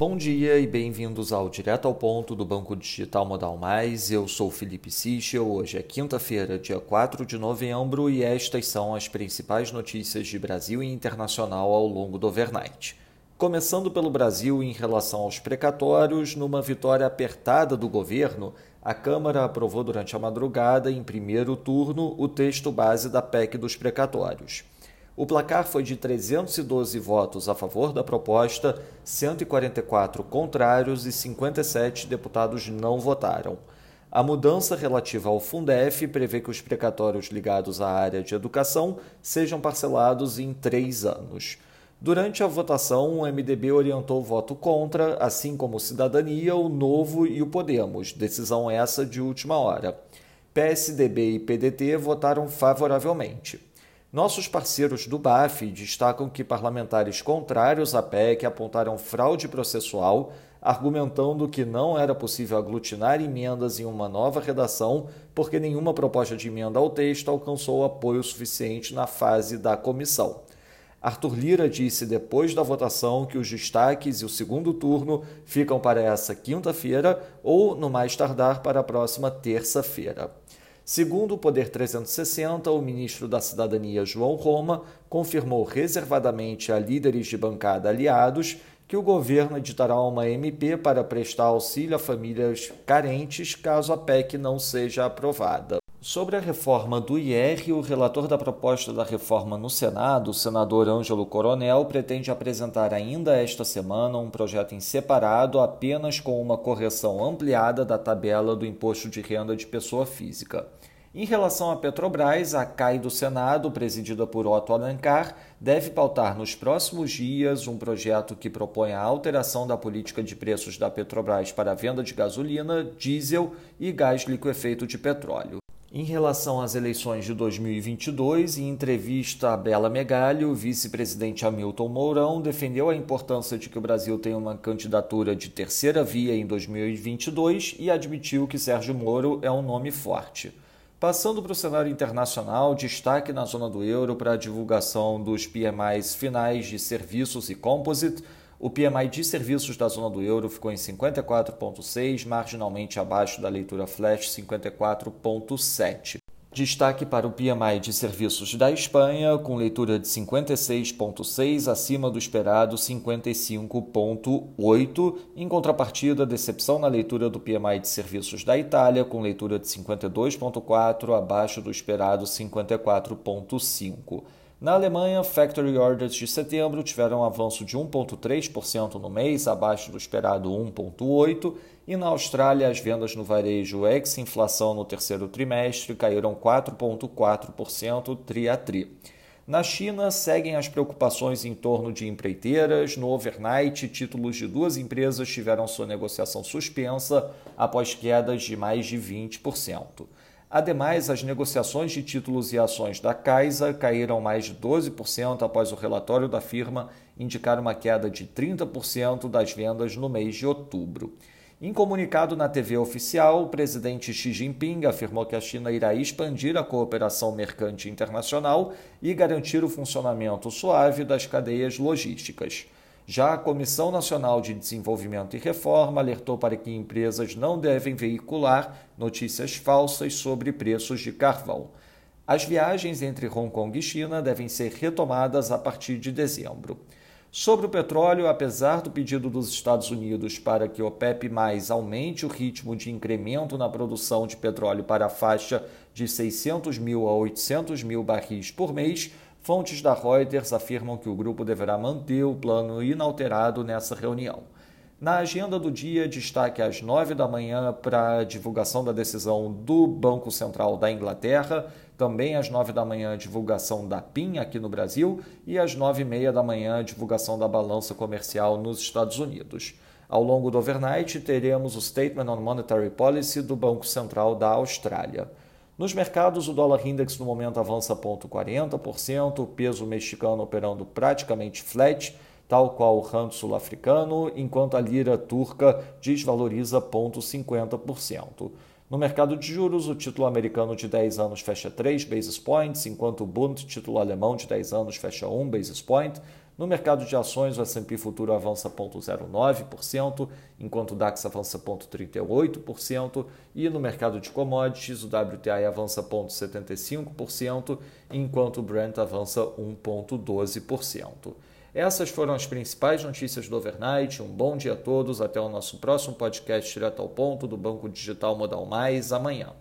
Bom dia e bem-vindos ao Direto ao Ponto do Banco Digital Modal Mais. Eu sou Felipe Sichel. Hoje é quinta-feira, dia 4 de novembro, e estas são as principais notícias de Brasil e internacional ao longo do overnight. Começando pelo Brasil em relação aos precatórios, numa vitória apertada do governo, a Câmara aprovou durante a madrugada, em primeiro turno, o texto base da PEC dos precatórios. O placar foi de 312 votos a favor da proposta, 144 contrários e 57 deputados não votaram. A mudança relativa ao Fundef prevê que os precatórios ligados à área de educação sejam parcelados em três anos. Durante a votação, o MDB orientou o voto contra, assim como Cidadania, o Novo e o Podemos, decisão essa de última hora. PSDB e PDT votaram favoravelmente. Nossos parceiros do BAF destacam que parlamentares contrários à PEC apontaram fraude processual, argumentando que não era possível aglutinar emendas em uma nova redação porque nenhuma proposta de emenda ao texto alcançou apoio suficiente na fase da comissão. Arthur Lira disse depois da votação que os destaques e o segundo turno ficam para essa quinta-feira ou, no mais tardar, para a próxima terça-feira. Segundo o Poder 360, o ministro da Cidadania, João Roma, confirmou reservadamente a líderes de bancada aliados que o governo editará uma MP para prestar auxílio a famílias carentes caso a PEC não seja aprovada. Sobre a reforma do IR, o relator da proposta da reforma no Senado, o senador Ângelo Coronel, pretende apresentar ainda esta semana um projeto em separado apenas com uma correção ampliada da tabela do imposto de renda de pessoa física. Em relação à Petrobras, a CAI do Senado, presidida por Otto Alencar, deve pautar nos próximos dias um projeto que propõe a alteração da política de preços da Petrobras para a venda de gasolina, diesel e gás liquefeito de petróleo. Em relação às eleições de 2022, em entrevista a Bela Megali, o vice-presidente Hamilton Mourão defendeu a importância de que o Brasil tenha uma candidatura de terceira via em 2022 e admitiu que Sérgio Moro é um nome forte. Passando para o cenário internacional, destaque na zona do euro para a divulgação dos PMIs finais de serviços e composite, o PMI de serviços da zona do euro ficou em 54,6, marginalmente abaixo da leitura flash 54,7. Destaque para o PMI de serviços da Espanha, com leitura de 56,6, acima do esperado 55,8. Em contrapartida, decepção na leitura do PMI de serviços da Itália, com leitura de 52,4, abaixo do esperado 54,5. Na Alemanha, factory orders de setembro tiveram um avanço de 1,3% no mês, abaixo do esperado 1,8%, e na Austrália, as vendas no varejo ex-inflação no terceiro trimestre caíram 4,4% tri a tri. Na China, seguem as preocupações em torno de empreiteiras. No overnight, títulos de duas empresas tiveram sua negociação suspensa após quedas de mais de 20%. Ademais, as negociações de títulos e ações da Caixa caíram mais de 12% após o relatório da firma indicar uma queda de 30% das vendas no mês de outubro. Em comunicado na TV oficial, o presidente Xi Jinping afirmou que a China irá expandir a cooperação mercante internacional e garantir o funcionamento suave das cadeias logísticas. Já a Comissão Nacional de Desenvolvimento e Reforma alertou para que empresas não devem veicular notícias falsas sobre preços de carvão. As viagens entre Hong Kong e China devem ser retomadas a partir de dezembro. Sobre o petróleo, apesar do pedido dos Estados Unidos para que o OPEP aumente o ritmo de incremento na produção de petróleo para a faixa de 600 mil a 800 mil barris por mês, Fontes da Reuters afirmam que o grupo deverá manter o plano inalterado nessa reunião. Na agenda do dia, destaque às nove da manhã para a divulgação da decisão do Banco Central da Inglaterra, também às nove da manhã, divulgação da PIN aqui no Brasil e às nove e meia da manhã, divulgação da balança comercial nos Estados Unidos. Ao longo do overnight, teremos o Statement on Monetary Policy do Banco Central da Austrália. Nos mercados, o dólar index no momento avança 0,40%, o peso mexicano operando praticamente flat, tal qual o rand sul-africano, enquanto a lira turca desvaloriza 0,50%. No mercado de juros, o título americano de 10 anos fecha 3 basis points, enquanto o Bund, título alemão de 10 anos, fecha 1 basis point. No mercado de ações, o S&P futuro avança 0,09%, enquanto o DAX avança 0,38%, e no mercado de commodities, o WTI avança 0,75%, enquanto o Brent avança 1,12%. Essas foram as principais notícias do overnight. Um bom dia a todos. Até o nosso próximo podcast direto ao ponto do Banco Digital Modal Mais amanhã.